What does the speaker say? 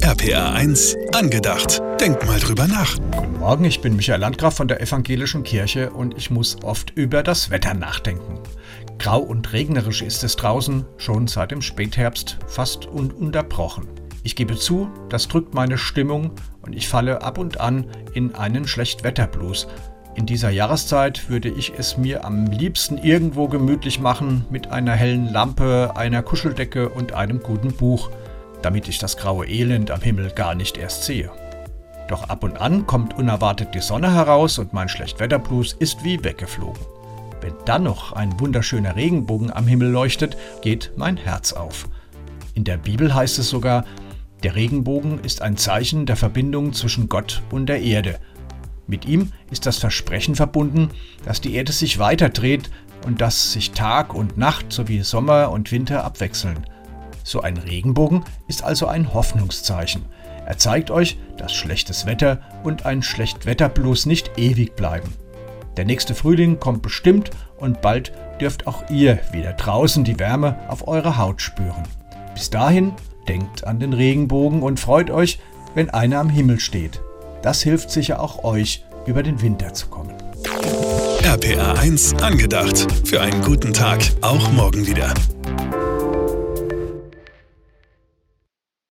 RPA 1, angedacht. Denk mal drüber nach. Guten Morgen, ich bin Michael Landgraf von der Evangelischen Kirche und ich muss oft über das Wetter nachdenken. Grau und regnerisch ist es draußen, schon seit dem Spätherbst, fast ununterbrochen. Ich gebe zu, das drückt meine Stimmung und ich falle ab und an in einen Schlechtwetterblues. In dieser Jahreszeit würde ich es mir am liebsten irgendwo gemütlich machen mit einer hellen Lampe, einer Kuscheldecke und einem guten Buch damit ich das graue Elend am Himmel gar nicht erst sehe. Doch ab und an kommt unerwartet die Sonne heraus und mein Schlechtwetterblues ist wie weggeflogen. Wenn dann noch ein wunderschöner Regenbogen am Himmel leuchtet, geht mein Herz auf. In der Bibel heißt es sogar, der Regenbogen ist ein Zeichen der Verbindung zwischen Gott und der Erde. Mit ihm ist das Versprechen verbunden, dass die Erde sich weiterdreht und dass sich Tag und Nacht sowie Sommer und Winter abwechseln. So ein Regenbogen ist also ein Hoffnungszeichen. Er zeigt euch, dass schlechtes Wetter und ein Schlechtwetterblues nicht ewig bleiben. Der nächste Frühling kommt bestimmt und bald dürft auch ihr wieder draußen die Wärme auf eure Haut spüren. Bis dahin denkt an den Regenbogen und freut euch, wenn einer am Himmel steht. Das hilft sicher auch euch, über den Winter zu kommen. RPA 1 angedacht. Für einen guten Tag, auch morgen wieder.